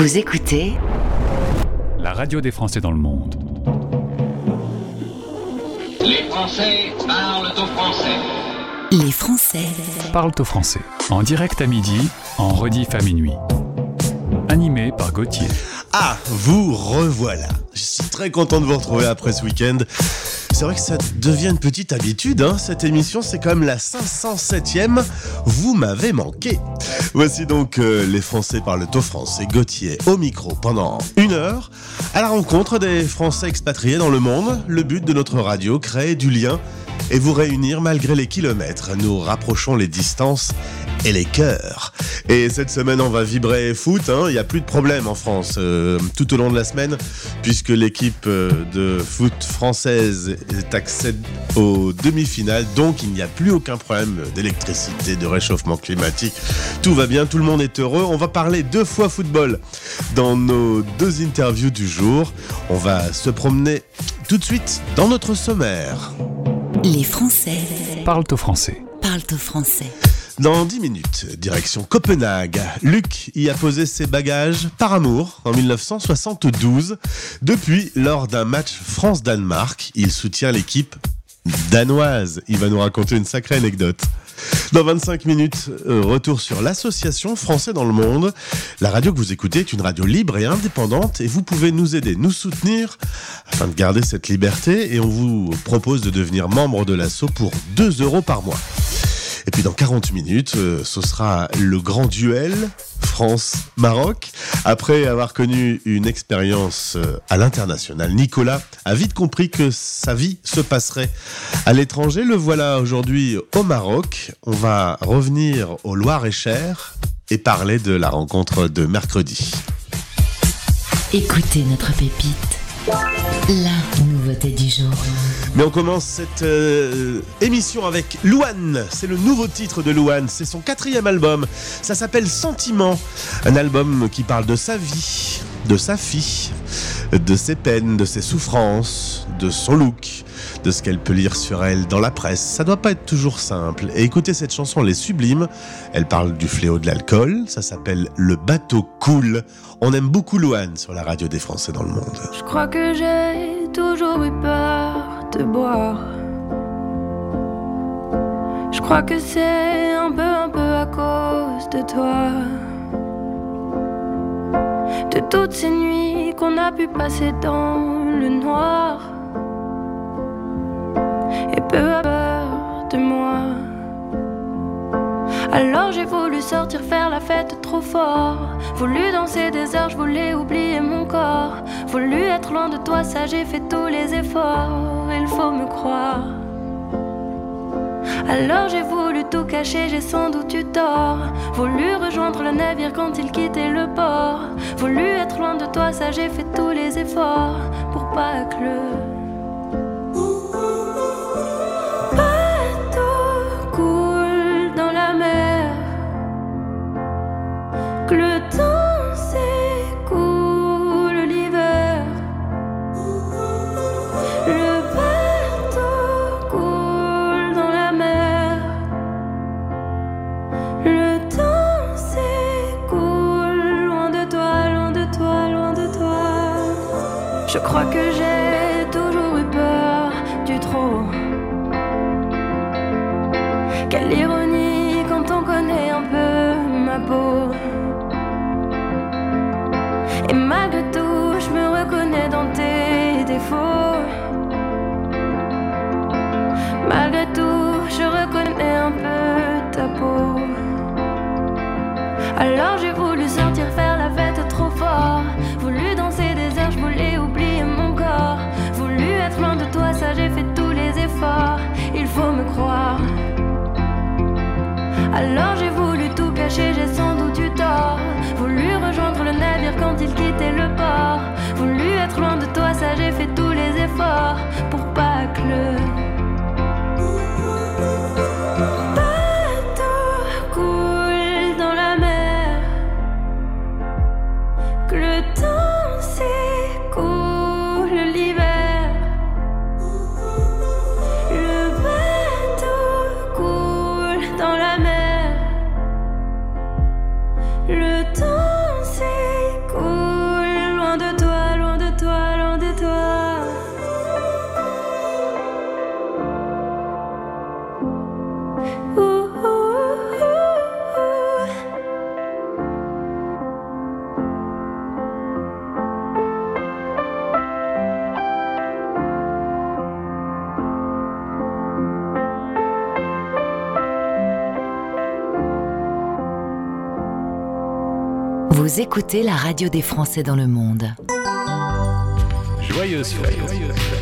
Vous écoutez la radio des Français dans le monde. Les Français parlent au français. Les Français Parlent au français. En direct à midi, en rediff à minuit. Animé par Gauthier. Ah, vous revoilà. Je suis très content de vous retrouver après ce week-end. C'est vrai que ça devient une petite habitude, hein. cette émission, c'est quand même la 507e. Vous m'avez manqué. Voici donc euh, les Français parlent au français. Gauthier au micro pendant une heure, à la rencontre des Français expatriés dans le monde. Le but de notre radio, créer du lien et vous réunir malgré les kilomètres. Nous rapprochons les distances et les cœurs. Et cette semaine, on va vibrer foot. hein. Il n'y a plus de problème en France euh, tout au long de la semaine, puisque l'équipe euh, de foot française est accède aux demi-finales. Donc, il n'y a plus aucun problème d'électricité, de réchauffement climatique. Tout va bien, tout le monde est heureux. On va parler deux fois football dans nos deux interviews du jour. On va se promener tout de suite dans notre sommaire. Les Français Parlent au français. parlent au français. Dans 10 minutes, direction Copenhague. Luc y a posé ses bagages par amour en 1972. Depuis, lors d'un match France-Danemark, il soutient l'équipe danoise. Il va nous raconter une sacrée anecdote. Dans 25 minutes, euh, retour sur l'association Français dans le monde. La radio que vous écoutez est une radio libre et indépendante et vous pouvez nous aider, nous soutenir afin de garder cette liberté et on vous propose de devenir membre de l'asso pour 2 euros par mois. Et puis dans 40 minutes, euh, ce sera le grand duel France-Maroc. Après avoir connu une expérience euh, à l'international, Nicolas a vite compris que sa vie se passerait à l'étranger. Le voilà aujourd'hui au Maroc. On va revenir au Loir-et-Cher et parler de la rencontre de mercredi. Écoutez notre pépite. Nouveauté du jour. Mais on commence cette euh, émission avec Louane. C'est le nouveau titre de Louane. C'est son quatrième album. Ça s'appelle Sentiment. Un album qui parle de sa vie, de sa fille, de ses peines, de ses souffrances, de son look, de ce qu'elle peut lire sur elle dans la presse. Ça doit pas être toujours simple. Et écoutez cette chanson, elle est sublime. Elle parle du fléau de l'alcool. Ça s'appelle Le bateau coule. On aime beaucoup Louane sur la radio des Français dans le monde. Je crois que j'ai toujours eu peur de boire. Je crois que c'est un peu, un peu à cause de toi. De toutes ces nuits qu'on a pu passer dans le noir. Et peu à peur de moi. Alors j'ai voulu sortir faire la fête trop fort. Voulu danser des heures, je voulais oublier mon corps. Voulu être loin de toi, ça j'ai fait tous les efforts. Il faut me croire. Alors j'ai voulu tout cacher, j'ai sans doute eu tort. Voulu rejoindre le navire quand il quittait le port. Voulu être loin de toi, ça j'ai fait tous les efforts pour pas que le pour pas que le écoutez la radio des Français dans le monde. Joyeuse fête.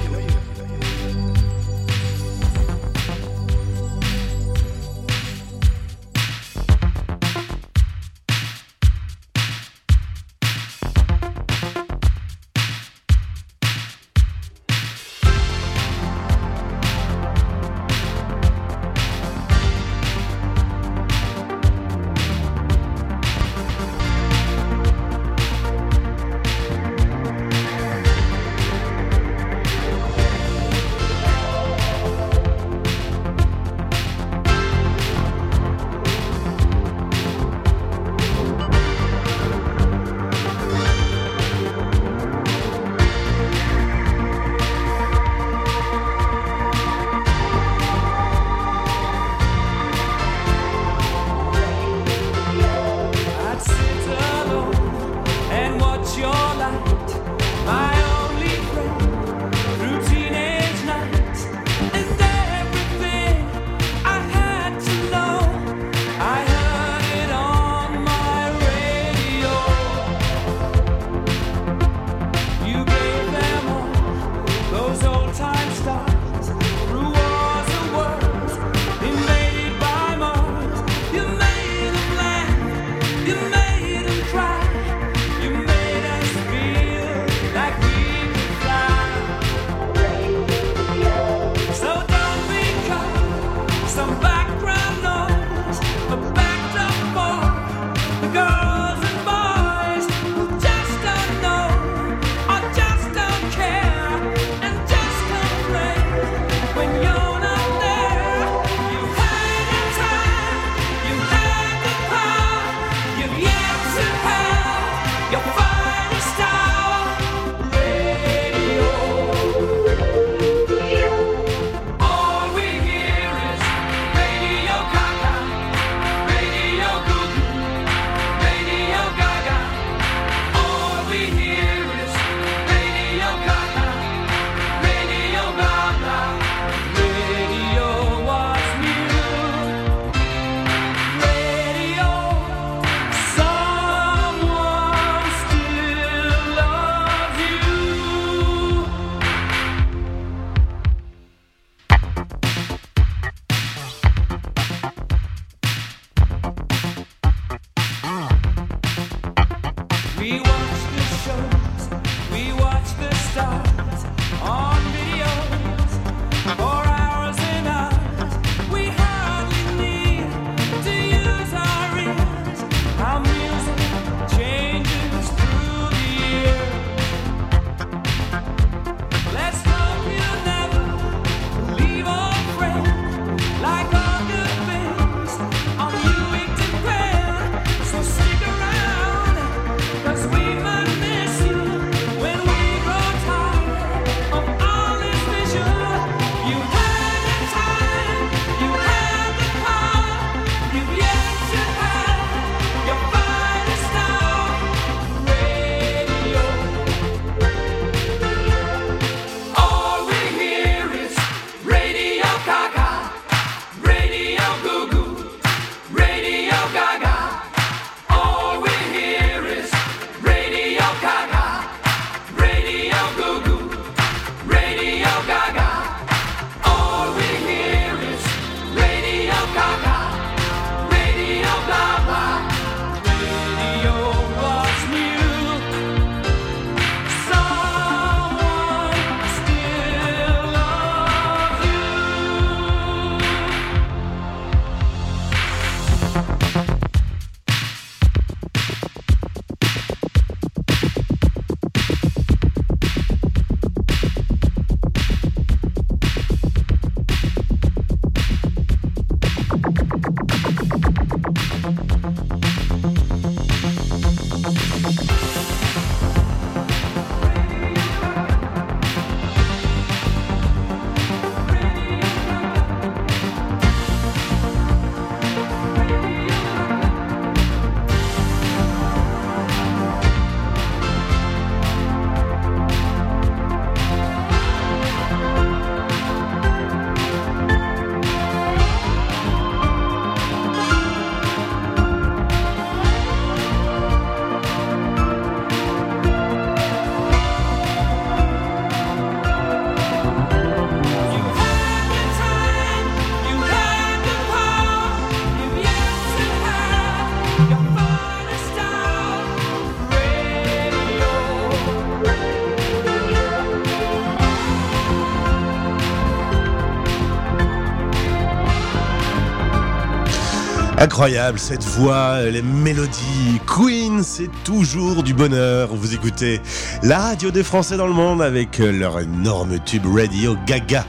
Incroyable cette voix, les mélodies. Queen, c'est toujours du bonheur. Vous écoutez la radio des Français dans le monde avec leur énorme tube radio Gaga.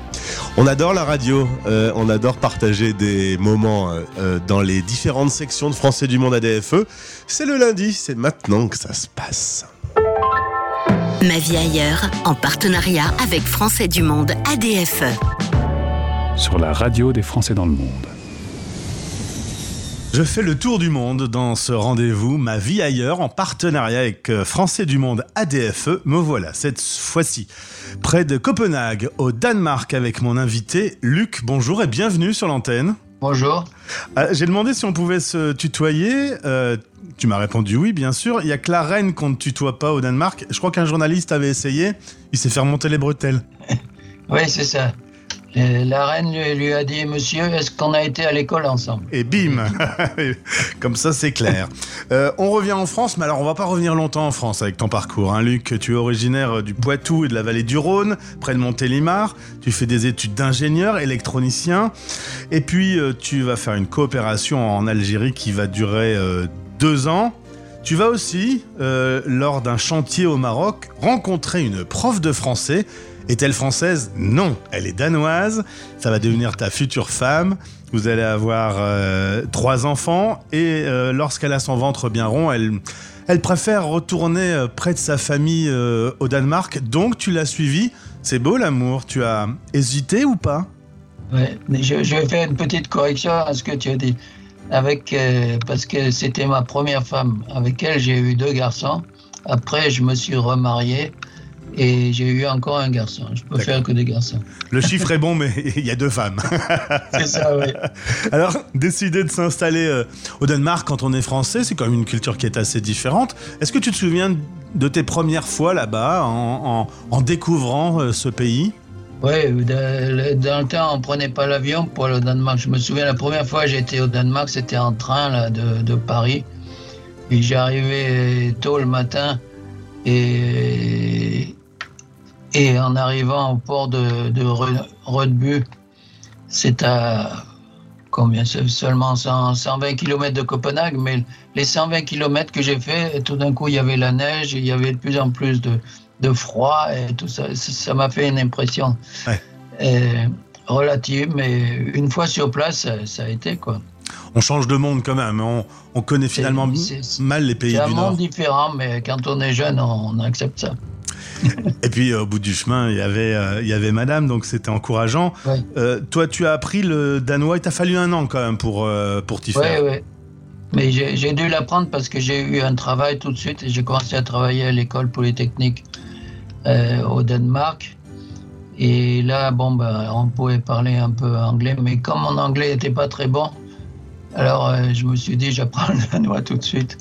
On adore la radio, euh, on adore partager des moments euh, euh, dans les différentes sections de Français du monde ADFE. C'est le lundi, c'est maintenant que ça se passe. Ma vie ailleurs, en partenariat avec Français du Monde ADFE. Sur la radio des Français dans le monde. Je fais le tour du monde dans ce rendez-vous Ma vie ailleurs en partenariat avec euh, Français du Monde ADFE. Me voilà cette fois-ci près de Copenhague au Danemark avec mon invité Luc. Bonjour et bienvenue sur l'antenne. Bonjour. Euh, J'ai demandé si on pouvait se tutoyer. Euh, tu m'as répondu oui, bien sûr. Il y a que la reine qu'on ne tutoie pas au Danemark. Je crois qu'un journaliste avait essayé. Il s'est fait remonter les bretelles. Oui, c'est ça. Euh, La reine lui, a dit Monsieur, est-ce qu'on a été à l'école ensemble? Et bim Comme ça, c'est clair. Euh, on revient en France, mais alors on va pas revenir longtemps en France avec ton parcours. Hein, Luc, tu es originaire du Poitou et de la vallée du Rhône, près de Montélimar. Tu fais des études d'ingénieur, électronicien. Et puis, euh, tu vas faire une coopération en Algérie qui va durer euh, deux ans. Tu vas aussi, euh, lors d'un chantier au Maroc, rencontrer une prof de français. Est-elle française Non, elle est danoise. Ça va devenir ta future femme. Vous allez avoir euh, trois enfants et euh, lorsqu'elle a son ventre bien rond, elle, préfère retourner euh, près de sa famille au Danemark. Donc tu l'as suivie. C'est beau l'amour. Tu as hésité ou pas? Ouais, mais je, vais faire une petite correction à ce que tu as dit. Avec, parce que c'était ma première femme. Avec elle, j'ai eu deux garçons. Après, je me suis remarié et j'ai eu encore un garçon. Je peux D'accord. faire que des garçons. Le chiffre est bon, mais il y a deux femmes. C'est ça, oui. Alors, décider de s'installer euh, au Danemark quand on est français, c'est quand même une culture qui est assez différente. Est-ce que tu te souviens de tes premières fois là-bas en, en- en découvrant euh, ce pays? Oui, dans, le temps, on prenait pas l'avion pour aller au Danemark. Je me souviens, la première fois que j'étais au Danemark, c'était en train là, de, de Paris. Et j'arrivais tôt le matin. Et, et en arrivant au port de, de Re- Rødby, c'est à combien? Seulement 100 120 km de Copenhague, mais les 120 km que j'ai fait, tout d'un coup, il y avait la neige, il y avait de plus en plus de, de froid et tout ça. Ça m'a fait une impression Ouais. euh, relative, mais une fois sur place, ça, ça a été quoi. On change de monde quand même. On, on connaît finalement c'est- mal les pays C'est un du monde Nord. différent, mais quand on est jeune, on, on accepte ça. Et puis euh, au bout du chemin, il y avait, euh, il y avait Madame, donc c'était encourageant. Ouais. Euh, toi, tu as appris le danois. Il t'a fallu un an quand même pour, euh, pour t'y Oui, faire. oui. Mais j'ai dû l'apprendre parce que j'ai eu un travail tout de suite et j'ai commencé à travailler à l'école polytechnique au Danemark. Et là, bon, ben, on pouvait parler un peu anglais, mais comme mon anglais n'était pas très bon, alors euh, je me suis dit, j'apprends le danois tout de suite.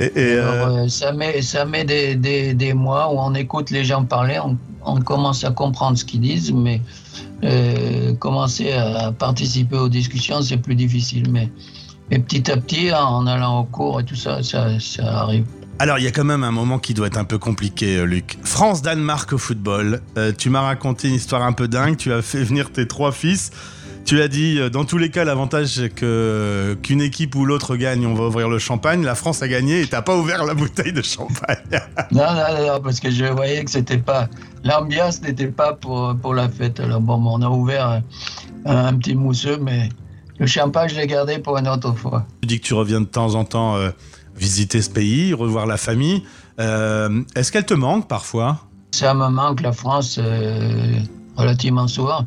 Et, et, euh, Alors, euh, ça met, ça met des, des, des mois où on écoute les gens parler, on, on commence à comprendre ce qu'ils disent, mais euh, commencer à participer aux discussions, c'est plus difficile. Mais, mais petit à petit, en allant au cours et tout ça, ça, ça arrive. Alors, il y a quand même un moment qui doit être un peu compliqué, Luc. France-Danemark au football. Tu m'as raconté une histoire un peu dingue. Tu as fait venir tes trois fils. Tu as dit, euh, dans tous les cas, l'avantage c'est que qu'une équipe ou l'autre gagne, on va ouvrir le champagne. La France a gagné et t'as pas ouvert la bouteille de champagne. Non, non, non, parce que je voyais que c'était pas. L'ambiance n'était pas pour, pour la fête. Alors, bon, on a ouvert un, un petit mousseux, mais le champagne, je l'ai gardé pour une autre fois. tu dis que tu reviens de temps en temps euh, visiter ce pays, revoir la famille. Euh, Est-ce qu'elle te manque parfois? Ça me manque la France euh, relativement souvent.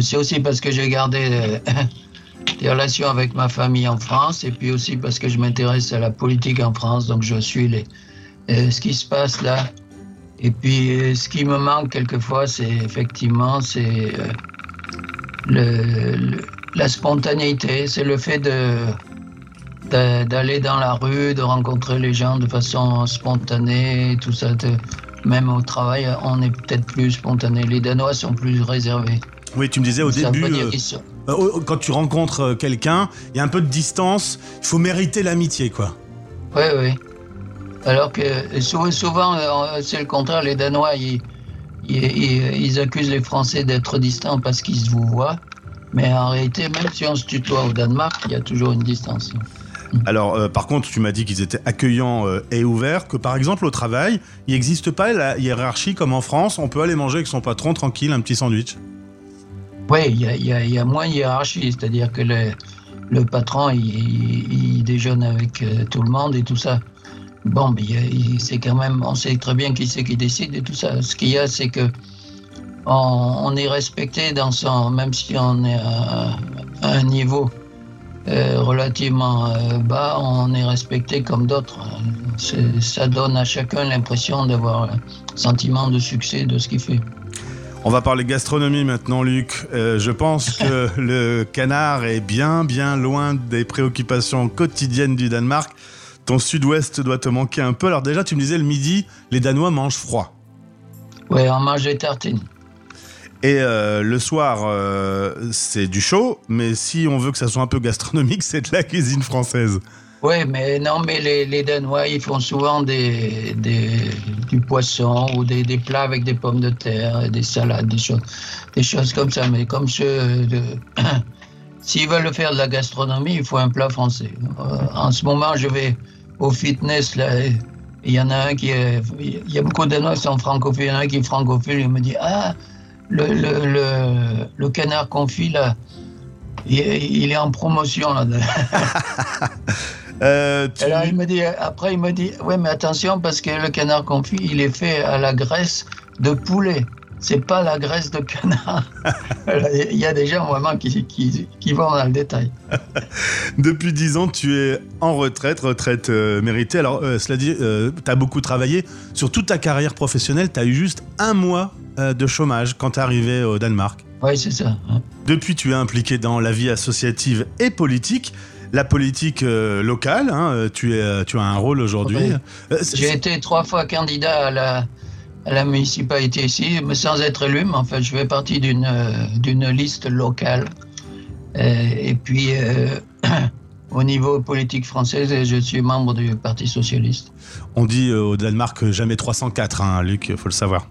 C'est aussi parce que j'ai gardé euh, des relations avec ma famille en France et puis aussi parce que je m'intéresse à la politique en France. Donc je suis les, euh, ce qui se passe là. Et puis euh, ce qui me manque quelquefois, c'est effectivement c'est la spontanéité. C'est le fait de d'a- d'aller dans la rue, de rencontrer les gens de façon spontanée, tout ça. même au travail, on est peut-être plus spontané. Les Danois sont plus réservés. Oui, tu me disais au début, euh, euh, quand tu rencontres euh, quelqu'un, il y a un peu de distance. Il faut mériter l'amitié, quoi. Oui, oui. Alors que sou- souvent, c'est le contraire. Les Danois, ils, ils, ils- ils accusent les Français d'être distants parce qu'ils se vous voient. Mais en réalité, même si on se tutoie au Danemark, il y a toujours une distance. Alors, euh, par contre, tu m'as dit qu'ils étaient accueillants euh, et ouverts, que par exemple au travail, il n'existe pas la hiérarchie comme en France, on peut aller manger avec son patron tranquille, un petit sandwich. Oui, il y a, moins de hiérarchie, c'est-à-dire que le, patron, il, déjeune avec euh, tout le monde et tout ça. Bon, mais c'est quand même, on sait très bien qui c'est qui décide et tout ça. Ce qu'il y a, c'est que on, est respecté dans son, même si on est à, un niveau euh, relativement euh, bas, on est respecté comme d'autres. Ça donne à chacun l'impression d'avoir un sentiment de succès de ce qu'il fait. On va parler gastronomie maintenant, Luc. Euh, je pense que le canard est bien, bien loin des préoccupations quotidiennes du Danemark. Ton sud-ouest doit te manquer un peu. Alors déjà, tu me disais le midi, les Danois mangent froid. Ouais, on mange des tartines. Et euh, le soir, euh, c'est du chaud, mais si on veut que ça soit un peu gastronomique, c'est de la cuisine française. Oui, mais non, mais les, Danois, ils font souvent des, du poisson ou des, plats avec des pommes de terre, des salades, des choses, des choses comme ça. Mais comme ceux. S'ils veulent faire de la gastronomie, il faut un plat français. Euh, en ce moment, je vais au fitness, là, et il y en a un qui est... Il y a beaucoup de Danois qui sont francophiles, il y en a un qui est francophile, il me dit, ah, le, le, le, canard confit, là, il, il est en promotion, là. Euh, tu- Alors il me dit, après il me dit, ouais mais attention parce que le canard confit, il est fait à la graisse de poulet. C'est pas la graisse de canard. Il y a des gens vraiment qui, qui, qui vont dans le détail. Depuis 10 ans, tu es en retraite, retraite euh, méritée. Alors, euh, cela dit, tu as beaucoup travaillé. Sur toute ta carrière professionnelle, tu as eu juste un mois de chômage quand tu es arrivé au Danemark. Oui, c'est ça. hein. Depuis, tu es impliqué dans la vie associative et politique. La politique euh, locale, hein, euh, tu, es, euh, tu as un rôle aujourd'hui. Oui. J'ai été trois fois candidat à la, à la municipalité ici, mais sans être élu, mais en fait, je fais partie d'une d'une liste locale. Et puis, au niveau politique français, je suis membre du Parti socialiste. On dit au Danemark jamais 304, hein, Luc, faut le savoir.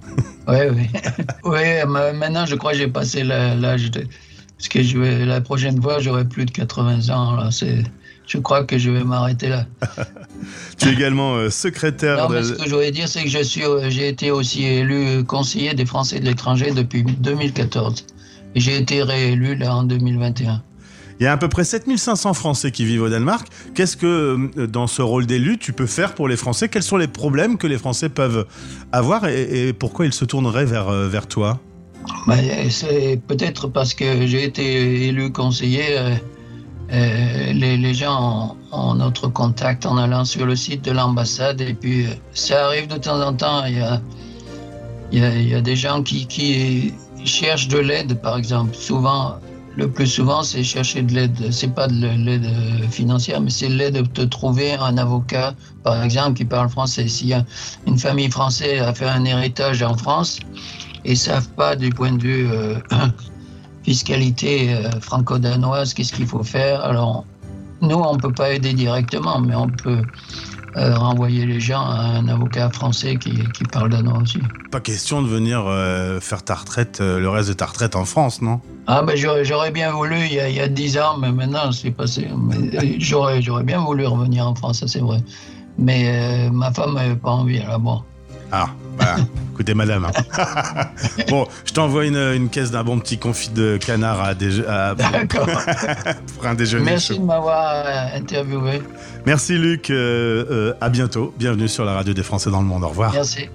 Oui, oui. oui, ma- maintenant, je crois que j'ai passé l'âge de. Parce que je vais, la prochaine fois, j'aurai plus de 80 ans. Là, c'est, je crois que je vais m'arrêter là. tu es également euh, secrétaire Non, mais ce que je voulais dire, c'est que je suis, euh, j'ai été aussi élu conseiller des Français de l'étranger depuis 2014. Et j'ai été réélu là en 2021. Il y a à peu près 7500 Français qui vivent au Danemark. Qu'est-ce que, euh, dans ce rôle d'élu, tu peux faire pour les Français? Quels sont les problèmes que les Français peuvent avoir et, et pourquoi ils se tourneraient vers, vers toi? Ben, c'est peut-être parce que j'ai été élu conseiller. euh, euh, les, gens ont, notre contact en allant sur le site de l'ambassade. Et puis, euh, ça arrive de temps en temps. Il y a, des gens qui, cherchent de l'aide, par exemple. Souvent, le plus souvent, c'est chercher de l'aide. C'est pas de l'aide financière, mais c'est l'aide de trouver un avocat, par exemple, qui parle français. S'il y a une famille française a fait un héritage en France, et savent pas du point de vue euh, fiscalité euh, franco-danoise qu'est-ce qu'il faut faire. Alors, nous, on peut pas aider directement, mais on peut euh, renvoyer les gens à un avocat français qui, qui parle danois aussi. Pas question de venir euh, faire ta retraite, euh, le reste de ta retraite en France, non? Ah ben j'aurais bien voulu il y, a, il y a 10 ans, mais maintenant c'est passé. J'aurais j'aurais bien voulu revenir en France, ça c'est vrai. Mais ma femme n'avait pas envie, alors bon. Ah, voilà. Écoutez, madame. hein. bon, je t'envoie une, une caisse d'un bon petit confit de canard à déje- à- D'accord. pour un déjeuner Merci chaud. de m'avoir euh, interviewé. Merci, Luc. euh, euh, à bientôt. Bienvenue sur la radio des Français dans le monde. Au revoir. Merci.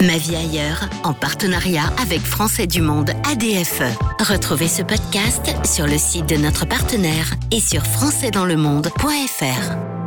Ma vie ailleurs, en partenariat avec Français du Monde ADFE. Retrouvez ce podcast sur le site de notre partenaire et sur françaisdanslemonde.fr.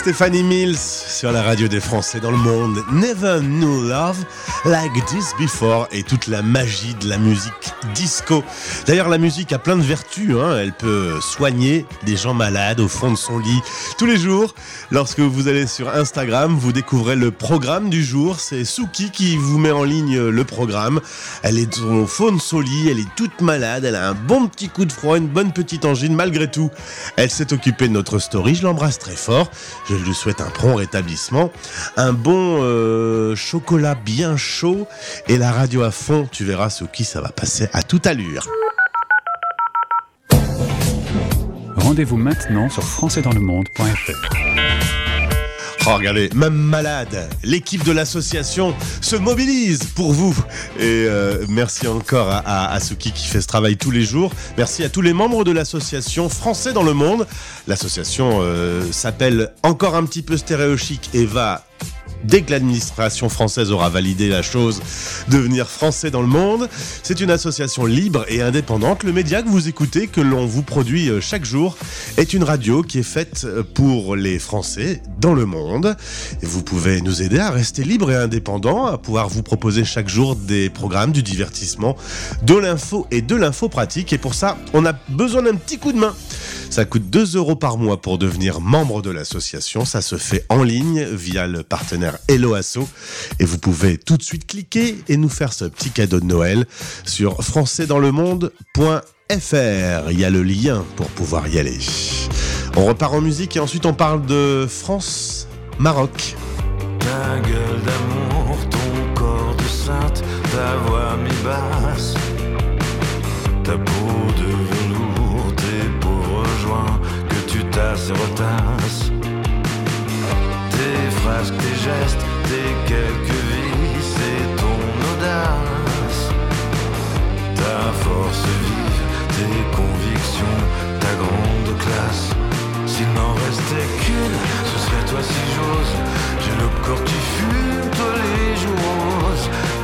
Stéphanie Mills sur la radio des Français dans le monde. Never knew love like this before et toute la magie de la musique disco. D'ailleurs, la musique a plein de vertus. hein. Elle peut soigner des gens malades au fond de son lit. Tous les jours, lorsque vous allez sur Instagram, vous découvrez le programme du jour. C'est Suki qui vous met en ligne le programme. Elle est au fond de son lit, elle est toute malade, elle a un bon petit coup de froid, une bonne petite angine. Malgré tout, elle s'est occupée de notre story. Je l'embrasse très fort. Je lui souhaite un prompt rétablissement, un bon euh, chocolat bien chaud et la radio à fond. Tu verras sous qui ça va passer à toute allure. Rendez-vous maintenant sur françaisdanslemonde.fr. Oh, regardez, même malade, l'équipe de l'association se mobilise pour vous. Et euh, merci encore à, à, Suki qui fait ce travail tous les jours. Merci à tous les membres de l'association Français dans le monde. L'association euh, s'appelle encore un petit peu stéréochique et va dès que l'administration française aura validé la chose, devenir français dans le monde. C'est une association libre et indépendante. Le média que vous écoutez, que l'on vous produit euh, chaque jour, est une radio qui est faite euh, pour les Français dans le monde. Vous pouvez nous aider à rester libre et indépendant, à pouvoir vous proposer chaque jour des programmes, du divertissement, de l'info et de l'info pratique. Et pour ça, on a besoin d'un petit coup de main. Ça coûte 2 euros par mois pour devenir membre de l'association. Ça se fait en ligne via le partenaire Hello Asso. Et vous pouvez tout de suite cliquer et nous faire ce petit cadeau de Noël sur françaisdanslemonde.fr. Il y a le lien pour pouvoir y aller. On repart en musique et ensuite on parle de France-Maroc. Ta gueule d'amour, ton corps de sainte, ta voix mi-basse, ta peau de velours, tes pauvres joints que tu tasses et retasses, tes gestes, tes quelques vies, c'est ton audace, ta force vive, tes convictions, ta grande classe. S'il n'en restait qu'une, ce serait toi si j'ose. J'ai le corps qui fume, toi les jours.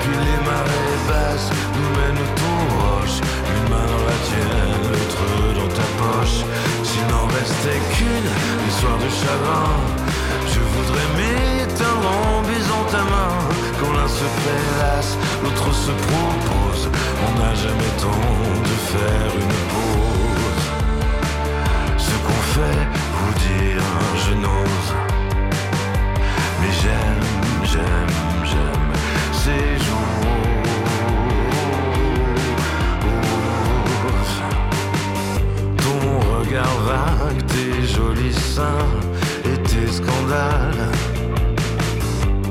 Puis les marées basses nous mènent ton roche. Une main dans la tienne, l'autre dans ta poche. S'il n'en restait qu'une, les soirs de chagrin. Je voudrais m'éteindre en baisant ta main. Quand l'un se fait l'autre se propose. On n'a jamais temps de faire une pause. Ce qu'on fait, vous dire, je n'ose. Mais j'aime, j'aime, j'aime ces jours. regard vague, tes jolis seins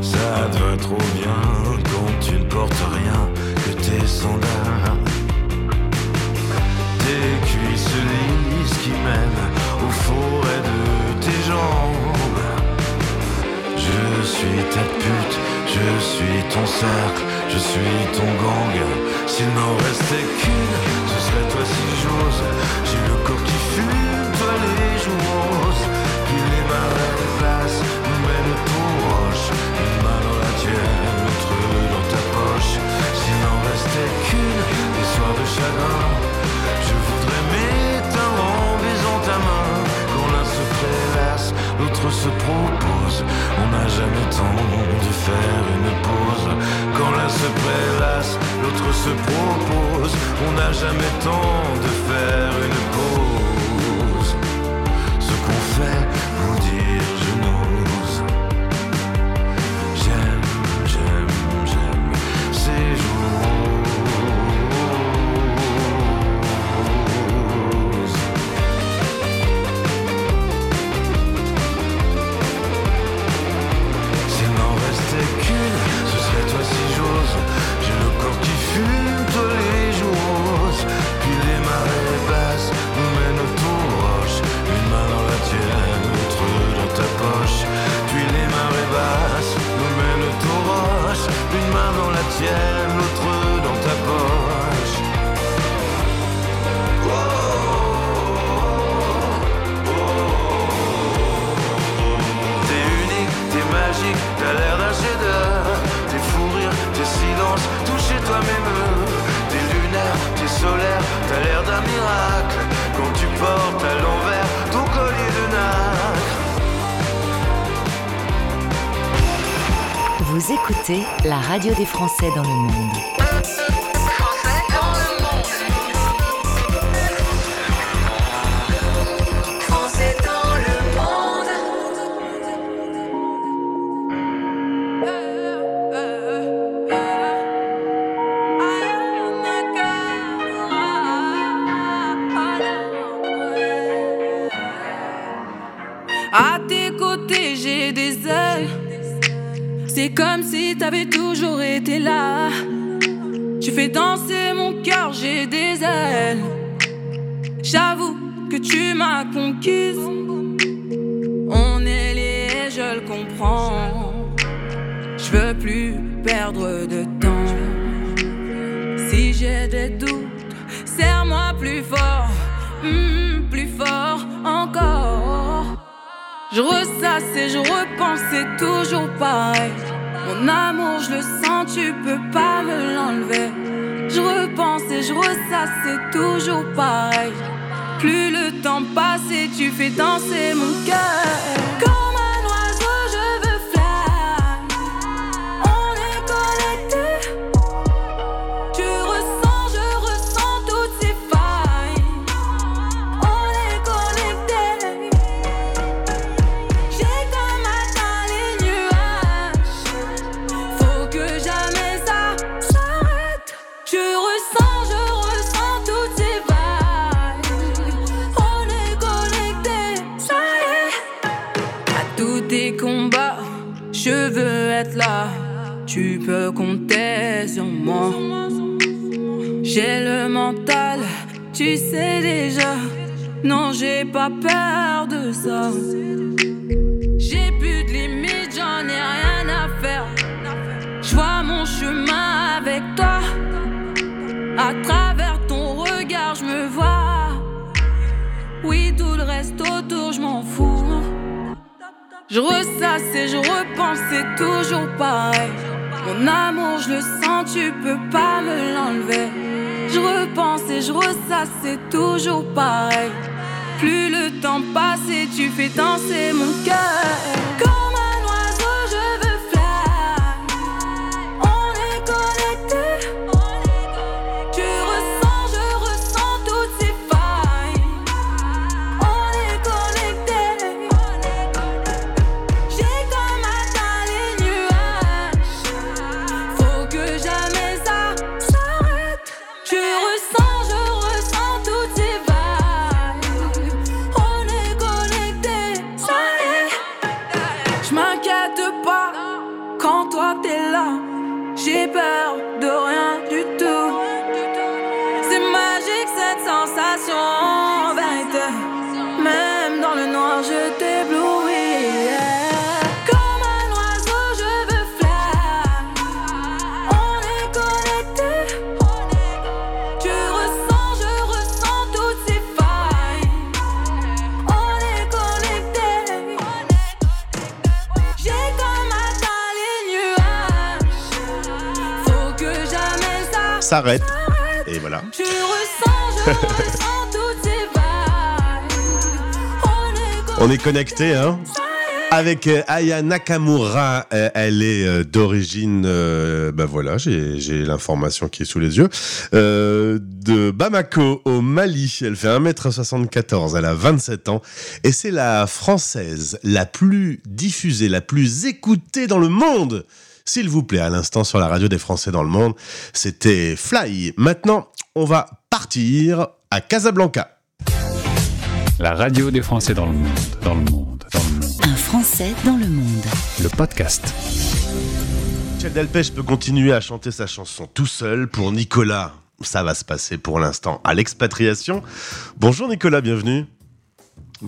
ça te va trop bien quand tu ne portes rien que tes sandales. Tes cuisses lisses qui mènent au forêt de tes jambes. Je suis ta pute, je suis ton cercle, je suis ton gang. S'il n'en restait qu'une, ce serait toi si j'ose. J'ai le corps qui fume, toi les joues roses. Puis les n'en restait qu'une, des soirs de chagrin. Je voudrais m'éteindre en baisant ta main. Quand l'un se prélasse, l'autre se propose. On n'a jamais temps de faire une pause. Quand l'un se prélasse, l'autre se propose. On n'a jamais temps de faire une pause. Radio des Français dans le monde. Français dans le monde. À tes côtés, j'ai des ailes. C'est comme si t'avais toujours Si j'ai des doutes, serre-moi plus fort, Hmm, plus fort encore. Je ressasse et je repense, c'est toujours pareil. Mon amour, je le sens, tu peux pas me l'enlever. Je repense et je ressasse, c'est toujours pareil. Plus le temps passe et tu fais danser mon cœur. J'ai le mental, tu sais déjà. Non, j'ai pas peur de ça. J'ai plus de limites, j'en ai rien à faire. Je vois mon chemin avec toi. À travers ton regard, je me vois. Oui, tout le reste autour, je m'en fous. Je ressasse et je repense, c'est toujours pareil. Mon amour, je le sens, tu peux pas me l'enlever. Je repense et je ressasse, c'est toujours pareil. Plus le temps passe et tu fais danser mon cœur. S'arrête. Et voilà. Je ressens, je ressens toutes ces vibes. On est On est connecté, hein avec euh, Aya Nakamura, Euh, elle est euh, d'origine, euh, ben voilà, j'ai j'ai l'information qui est sous les yeux, euh, de Bamako au Mali. Elle fait 1m74, elle a 27 ans et c'est la française la plus diffusée, la plus écoutée dans le monde. S'il vous plaît, à l'instant sur la radio des Français dans le monde, c'était Fly. Maintenant, on va partir à Casablanca. La radio des Français dans le monde, dans le monde, dans le monde. Un Français dans le monde. Le podcast. Michel Delpech peut continuer à chanter sa chanson tout seul pour Nicolas. Ça va se passer pour l'instant à l'expatriation. Bonjour Nicolas, bienvenue.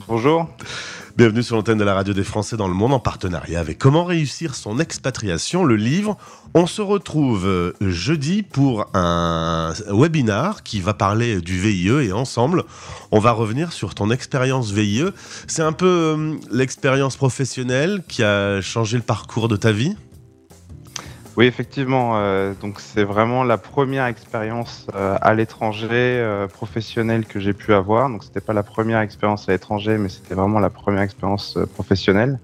Bonjour. Bienvenue sur l'antenne de la radio des Français dans le monde en partenariat avec Comment réussir son expatriation, le livre. On se retrouve euh, jeudi pour un webinar qui va parler du VIE et ensemble, on va revenir sur ton expérience VIE. C'est un peu euh, l'expérience professionnelle qui a changé le parcours de ta vie? Oui, effectivement. euh, donc c'est vraiment la première expérience euh, à l'étranger euh, professionnelle que j'ai pu avoir. Donc c'était pas la première expérience à l'étranger, mais c'était vraiment la première expérience euh, professionnelle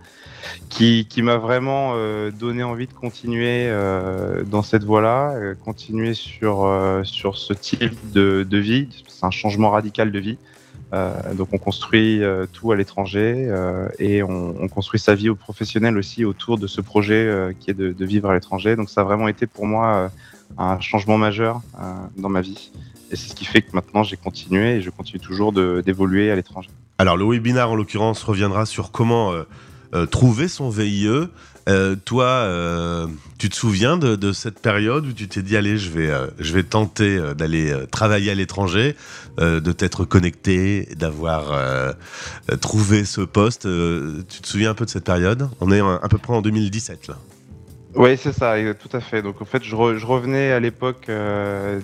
qui, qui m'a vraiment euh, donné envie de continuer euh, dans cette voie-là, continuer sur sur ce type de, de vie. C'est un changement radical de vie. Euh, donc on construit euh, tout à l'étranger euh, et on, on construit sa vie au professionnel aussi autour de ce projet qui est de, vivre à l'étranger. Donc ça a vraiment été pour moi un changement majeur dans ma vie. Et c'est ce qui fait que maintenant j'ai continué et je continue toujours d'évoluer à l'étranger. Alors le webinaire en l'occurrence reviendra sur comment trouver son VIE. Euh, toi, euh, tu te souviens de, cette période où tu t'es dit allez, je vais, euh, je vais tenter d'aller travailler à l'étranger, de t'être connecté, d'avoir trouvé ce poste. Tu te souviens un peu de cette période? On est à peu près en 2017 là. Oui, c'est ça, tout à fait. Donc en fait, je, re- je revenais à l'époque d'un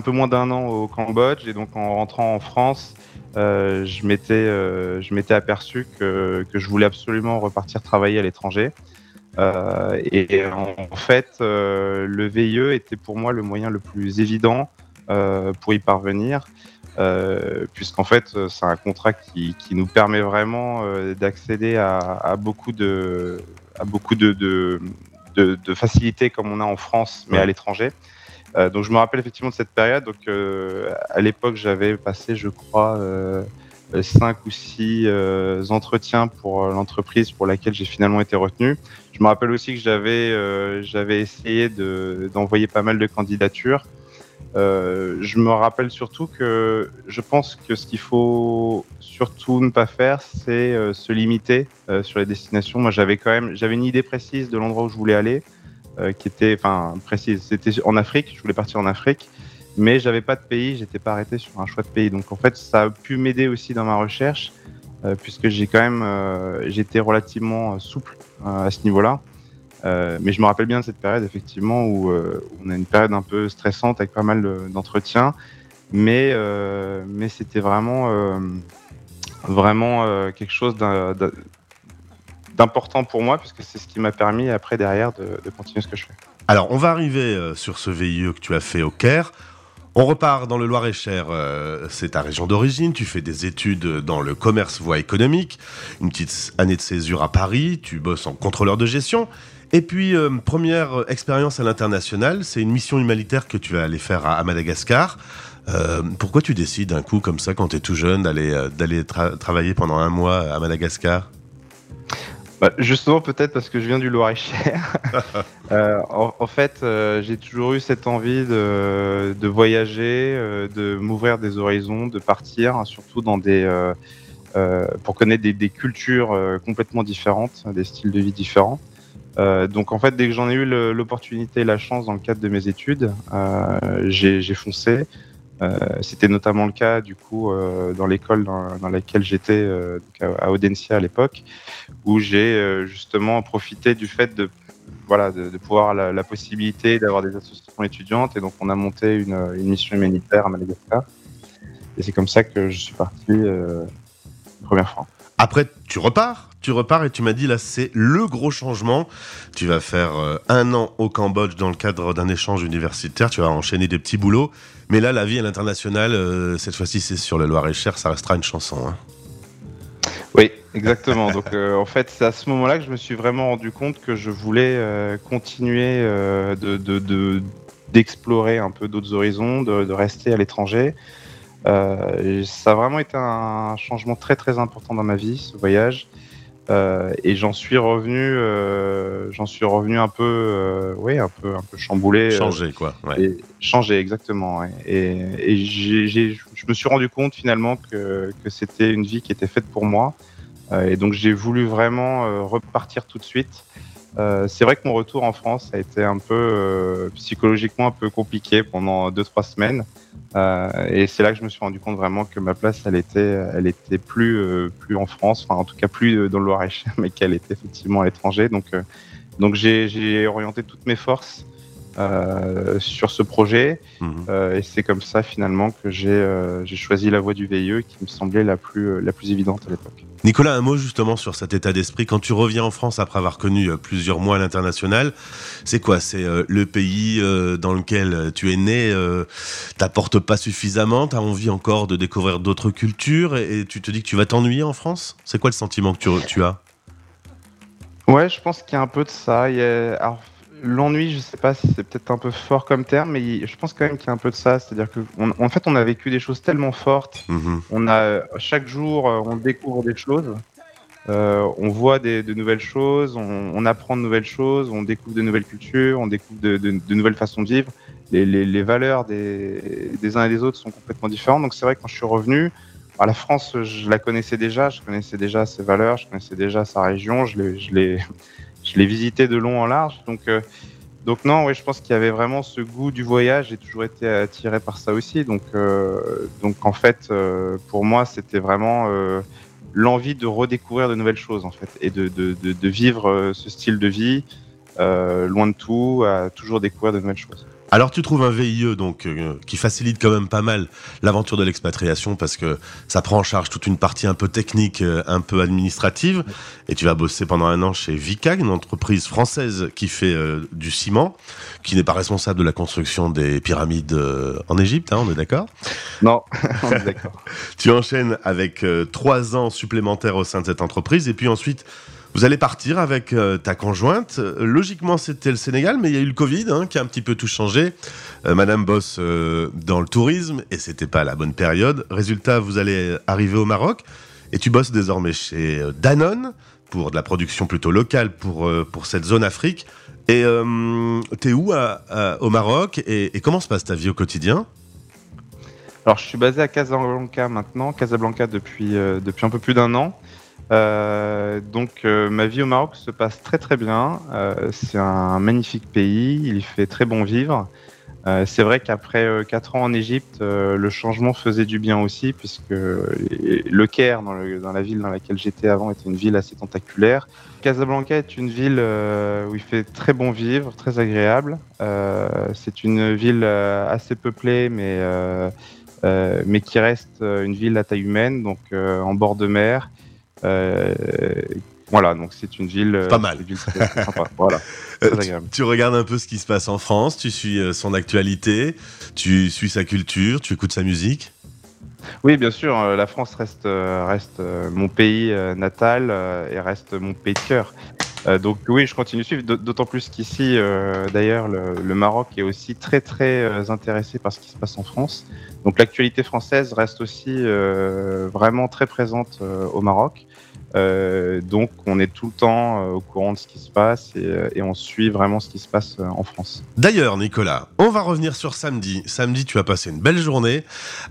peu moins d'un an au Cambodge, et donc en rentrant en France, euh, je m'étais euh, je m'étais aperçu que, que je voulais absolument repartir travailler à l'étranger. Euh, et en, en fait, euh, le VIE était pour moi le moyen le plus évident euh, pour y parvenir. Euh, puisqu'en fait, c'est un contrat qui, qui nous permet vraiment euh, d'accéder à, à beaucoup de, à beaucoup de, de, de, de facilités comme on a en France, mais à l'étranger. Euh, donc je me rappelle effectivement de cette période. Donc euh, à l'époque, j'avais passé, je crois, euh, euh, cinq ou six euh, entretiens pour l'entreprise pour laquelle j'ai finalement été retenu. Je me rappelle aussi que j'avais j'avais essayé de- d'envoyer pas mal de candidatures. Je me rappelle surtout que je pense que ce qu'il faut surtout ne pas faire, c'est se limiter sur les destinations. Moi, j'avais quand même, j'avais une idée précise de l'endroit où je voulais aller, euh, qui était, en Afrique. Je voulais partir en Afrique, mais j'avais pas de pays. J'étais pas arrêté sur un choix de pays. Donc, en fait, ça a pu m'aider aussi dans ma recherche, euh, puisque j'ai quand même, euh, j'étais relativement euh, souple à ce niveau-là. Mais je me rappelle bien de cette période, effectivement, où on a une période un peu stressante avec pas mal de- d'entretiens. Mais, mais c'était vraiment, vraiment quelque chose d'important pour moi, puisque c'est ce qui m'a permis après, derrière, de, continuer ce que je fais. Alors, on va arriver euh, sur ce VIE que tu as fait au Caire. On repart dans le Loir-et-Cher, euh, c'est ta région d'origine, tu fais des études dans le commerce voie économique, une petite année de césure à Paris, tu bosses en contrôleur de gestion, et puis euh, première expérience à l'international, c'est une mission humanitaire que tu vas aller faire à, Madagascar. Pourquoi tu décides d'un coup comme ça, quand tu es tout jeune, d'aller d'aller tra- travailler pendant un mois à Madagascar? Bah, justement, peut-être parce que je viens du Loir-et-Cher. Euh, en, en fait, euh, j'ai toujours eu cette envie de, de voyager, euh, de m'ouvrir des horizons, de partir, hein, surtout dans des, euh, euh, pour connaître des, des cultures euh, complètement différentes, des styles de vie différents. Euh, donc en fait, dès que j'en ai eu l'opportunité et la chance dans le cadre de mes études, euh, j'ai foncé. Euh, C'était notamment le cas du coup euh, dans l'école dans, dans laquelle j'étais euh, à Audencia à l'époque, où j'ai euh, justement profité du fait de voilà de, pouvoir la, la possibilité d'avoir des associations étudiantes et donc on a monté une, mission humanitaire à Madagascar. Et c'est comme ça que je suis parti euh, première fois. Après, tu repars, tu repars et tu m'as dit là, c'est le gros changement. Tu vas faire euh, un an au Cambodge dans le cadre d'un échange universitaire. Tu vas enchaîner des petits boulots. Mais là, la vie à l'international, euh, cette fois-ci, c'est sur le Loir-et-Cher. Ça restera une chanson. hein. Oui, exactement. Donc euh, en fait, c'est à ce moment-là que je me suis vraiment rendu compte que je voulais euh, continuer euh, de, de- de- d'explorer un peu d'autres horizons, de, de rester à l'étranger. Euh, ça a vraiment été un changement très très important dans ma vie, ce voyage. Euh, et j'en suis revenu, euh, j'en suis revenu un peu, euh, oui, un peu, un peu chamboulé. euh, Changer, quoi. ouais. et changer, exactement. ouais. Et, et je me suis rendu compte finalement que, que c'était une vie qui était faite pour moi. Euh, et donc j'ai voulu vraiment euh, repartir tout de suite. Euh, c'est vrai que mon retour en France a été un peu euh, psychologiquement un peu compliqué pendant deux trois semaines. Euh, et c'est là que je me suis rendu compte vraiment que ma place, elle était, elle était plus, euh, plus en France, enfin en tout cas plus euh, dans le Loir-et-Cher, mais qu'elle était effectivement à l'étranger. Donc, euh, donc j'ai, j'ai orienté toutes mes forces euh, sur ce projet. Euh, et c'est comme ça finalement que j'ai, euh, j'ai choisi la voie du VIE qui me semblait la plus, la plus évidente à l'époque. Nicolas, un mot justement sur cet état d'esprit. Quand tu reviens en France après avoir connu euh, plusieurs mois à l'international, c'est quoi? C'est euh, le pays euh, dans lequel tu es né, euh, t'apporte pas suffisamment, t'as envie encore de découvrir d'autres cultures? Et, tu te dis que tu vas t'ennuyer en France? C'est quoi le sentiment que tu, as? Ouais, je pense qu'il y a un peu de ça. L'ennui, je sais pas si c'est peut-être un peu fort comme terme, mais je pense quand même qu'il y a un peu de ça. C'est-à-dire que, on- en fait, on a vécu des choses tellement fortes. Mhm. On a chaque jour, euh, on découvre des choses. Euh, on voit des, de nouvelles choses, on, on apprend de nouvelles choses, on découvre de nouvelles cultures, on découvre de, de- de nouvelles façons de vivre. Les, les- les valeurs des, des uns et des autres sont complètement différentes. Donc c'est vrai que quand je suis revenu, à la France, je la connaissais déjà, je connaissais déjà ses valeurs, je connaissais déjà sa région, je l'ai, je l'ai, visité de long en large. Donc, euh, donc non, je pense qu'il y avait vraiment ce goût du voyage. J'ai toujours été attiré par ça aussi. Donc, euh, donc en fait, euh, pour moi, c'était vraiment l'envie de redécouvrir de nouvelles choses, en fait, et de, de, vivre ce style de vie loin de tout, à toujours découvrir de nouvelles choses. Alors tu trouves un VIE donc euh, qui facilite quand même pas mal l'aventure de l'expatriation parce que ça prend en charge toute une partie un peu technique, euh, un peu administrative et tu vas bosser pendant un an chez Vicag, une entreprise française qui fait euh, du ciment, qui n'est pas responsable de la construction des pyramides en Égypte, hein, on est d'accord? Non, on est d'accord. Tu enchaînes avec trois ans supplémentaires au sein de cette entreprise et puis ensuite vous allez partir avec euh, ta conjointe. Logiquement, c'était le Sénégal, mais il y a eu le Covid hein, qui a un petit peu tout changé. Euh, Madame bosse euh, dans le tourisme et c'était pas la bonne période. Résultat, vous allez arriver au Maroc et tu bosses désormais chez Danone pour de la production plutôt locale pour, pour cette zone Afrique. Et t'es où au Maroc et, comment se passe ta vie au quotidien? Alors, je suis basé à Casablanca maintenant, Casablanca depuis, depuis un peu plus d'un an. Euh, donc, euh, ma vie au Maroc se passe très très bien. Euh, c'est un magnifique pays, il fait très bon vivre. C'est vrai qu'après euh, quatre ans en Égypte, le changement faisait du bien aussi, puisque le Caire, dans, dans la ville dans laquelle j'étais avant, était une ville assez tentaculaire. Casablanca est une ville où il fait très bon vivre, très agréable. C'est une ville assez peuplée, mais mais qui reste une ville à taille humaine, donc en bord de mer. Euh, voilà, donc c'est une ville. euh, Pas mal. une ville sympa. Voilà. Euh, tu, regardes un peu ce qui se passe en France, tu suis son actualité, tu suis sa culture, tu écoutes sa musique? Oui, bien sûr, la France reste, reste mon pays natal et reste mon pays de cœur. Donc oui, je continue de suivre, d'aut- d'autant plus qu'ici, d'ailleurs, le, le Maroc est aussi très très intéressé par ce qui se passe en France. Donc l'actualité française reste aussi vraiment très présente au Maroc. Euh, donc on est tout le temps euh, au courant de ce qui se passe et, euh, et on suit vraiment ce qui se passe en France. D'ailleurs, Nicolas, on va revenir sur samedi. Samedi, tu as passé une belle journée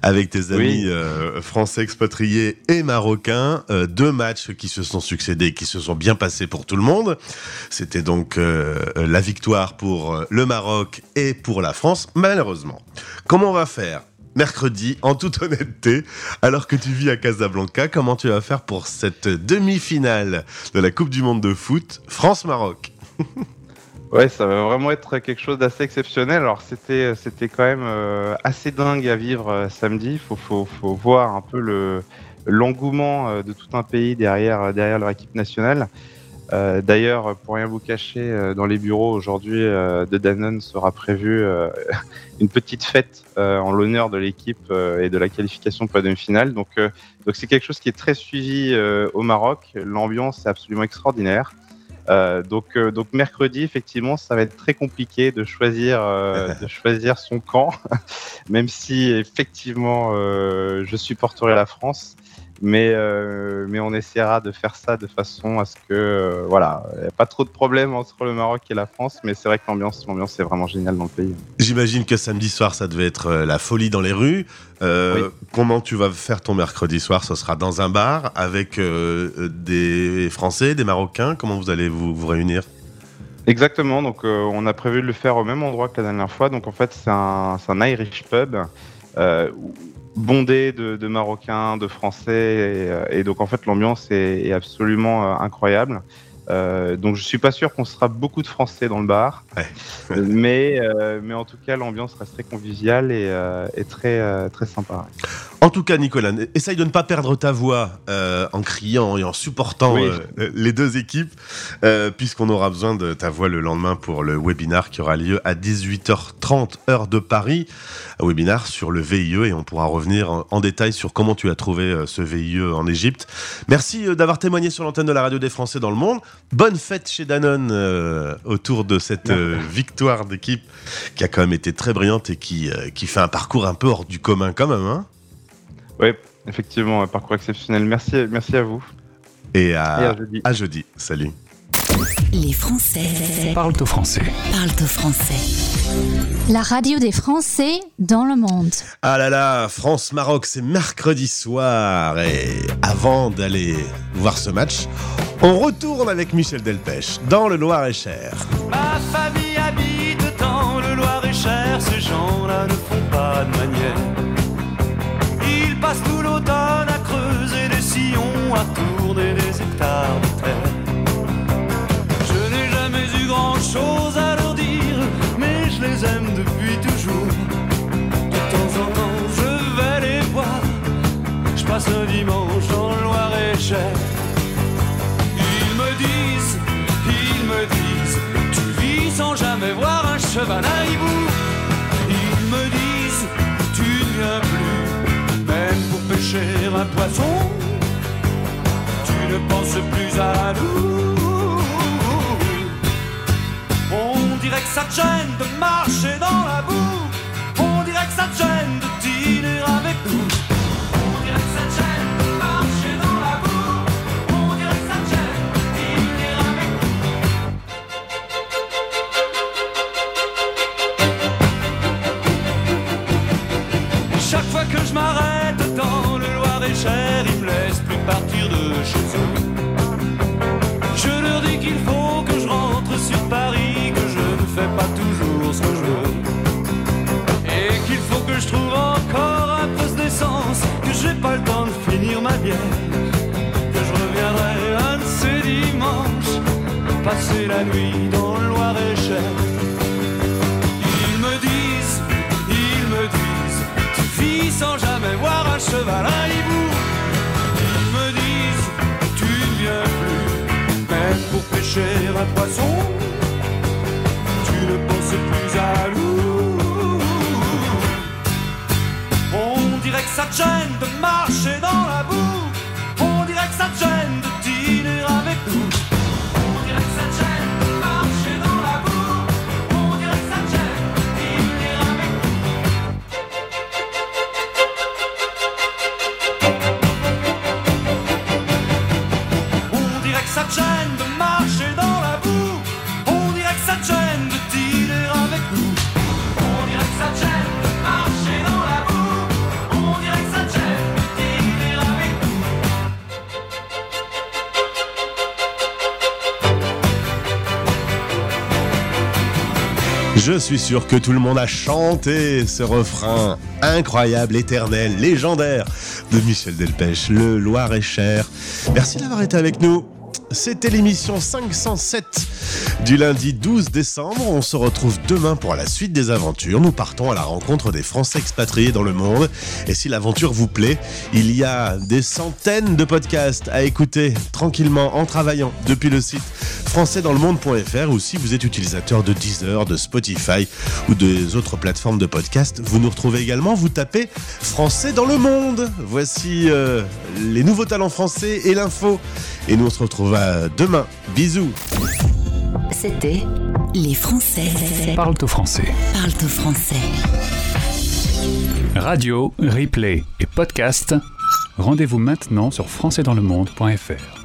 avec tes amis Oui. français expatriés et marocains. Deux matchs qui se sont succédés, qui se sont bien passés pour tout le monde. C'était donc la victoire pour le Maroc et pour la France, malheureusement. Comment on va faire? Mercredi, en toute honnêteté, alors que tu vis à Casablanca, comment tu vas faire pour cette demi-finale de la Coupe du Monde de foot France-Maroc? Ouais, ça va vraiment être quelque chose d'assez exceptionnel. Alors c'était c'était quand même euh, assez dingue à vivre euh, samedi. Faut, faut voir un peu le l'engouement euh, de tout un pays derrière leur équipe nationale. Euh, D'ailleurs, pour rien vous cacher, euh, dans les bureaux aujourd'hui euh, de Danone sera prévu euh, une petite fête euh, en l'honneur de l'équipe euh, et de la qualification pour la demi-finale. Donc euh, donc c'est quelque chose qui est très suivi euh, au Maroc. L'ambiance est absolument extraordinaire. Euh, donc, euh, donc mercredi, effectivement, ça va être très compliqué de choisir, euh, de choisir son camp, même si effectivement euh, je supporterai la France, mais euh, mais on essaiera de faire ça de façon à ce que euh, voilà, il n'y a pas trop de problèmes entre le Maroc et la France, mais c'est vrai que l'ambiance, l'ambiance est vraiment géniale dans le pays. J'imagine que samedi soir, ça devait être euh, la folie dans les rues. Euh, Comment tu vas faire ton mercredi soir? Ce sera dans un bar avec des Français, des Marocains? Comment vous allez vous, vous réunir? Exactement, donc on a prévu de le faire au même endroit que la dernière fois. Donc en fait, c'est un, un Irish pub euh, bondé de, de Marocains, de Français, et, euh, et donc en fait l'ambiance est, est absolument euh, incroyable. Euh, donc je suis pas sûr qu'on sera beaucoup de Français dans le bar, mais euh, mais en tout cas l'ambiance reste très conviviale et, euh, et très euh, très sympa. En tout cas, Nicolas, essaye de ne pas perdre ta voix euh, en criant et en supportant Oui. euh, les deux équipes, euh, puisqu'on aura besoin de ta voix le lendemain pour le webinar qui aura lieu à 18h30 heure de Paris, un webinar sur le VIE et on pourra revenir en, en détail sur comment tu as trouvé euh, ce VIE en Égypte. Merci euh, d'avoir témoigné sur l'antenne de la radio des Français dans le monde. Bonne fête chez Danone euh, autour de cette victoire d'équipe qui a quand même été très brillante et qui, euh, qui fait un parcours un peu hors du commun quand même. Hein Oui, effectivement, un parcours exceptionnel. Merci, merci à vous. Et à, Et à jeudi. à jeudi. Salut. Les Français Parle au français. parlent au français. La radio des Français dans le monde. Ah là là, France-Maroc, c'est mercredi soir. Et avant d'aller voir ce match, on retourne avec Michel Delpech dans le Loir-et-Cher. Ma famille habite dans le Loir-et-Cher, ces gens-là ne font pas de manière. Ils passent tout l'automne à creuser des sillons, à tourner des hectares de terre. Je n'ai jamais eu grand-chose à leur dire, mais je les aime depuis toujours. De temps en temps, je vais les voir. Je passe un dimanche dans le Loir-et-Cher. Ils me disent, ils me disent, tu vis sans jamais voir un cheval à hibou. Un poisson. Tu ne penses plus à nous. On dirait que ça te gêne de marcher dans la boue. Que je reviendrai un de ces dimanches, passer la nuit dans le Loir-et-Cher. Ils me disent, ils me disent, tu vis sans jamais voir un cheval à hibou. Ils me disent, tu ne viens plus, même pour pêcher un poisson. Tu ne penses plus à nous. On dirait que ça te gêne de marcher dans Je suis sûr que tout le monde a chanté ce refrain incroyable, éternel, légendaire de Michel Delpech, le Loir-et-Cher. Merci d'avoir été avec nous. C'était l'émission 507 du lundi 12 décembre. On se retrouve demain pour la suite des aventures. Nous partons à la rencontre des Français expatriés dans le monde. Et si l'aventure vous plaît, il y a des centaines de podcasts à écouter tranquillement en travaillant depuis le site françaisdanslemonde.fr ou si vous êtes utilisateur de Deezer, de Spotify ou des autres plateformes de podcast, vous nous retrouvez également. Vous tapez Français dans le monde. Voici euh, les nouveaux talents français et l'info. Et nous on se retrouve demain. Bisous. C'était Les Français Parle au français. parlent au français. Radio, replay et podcast. Rendez-vous maintenant sur françaisdanslemonde.fr.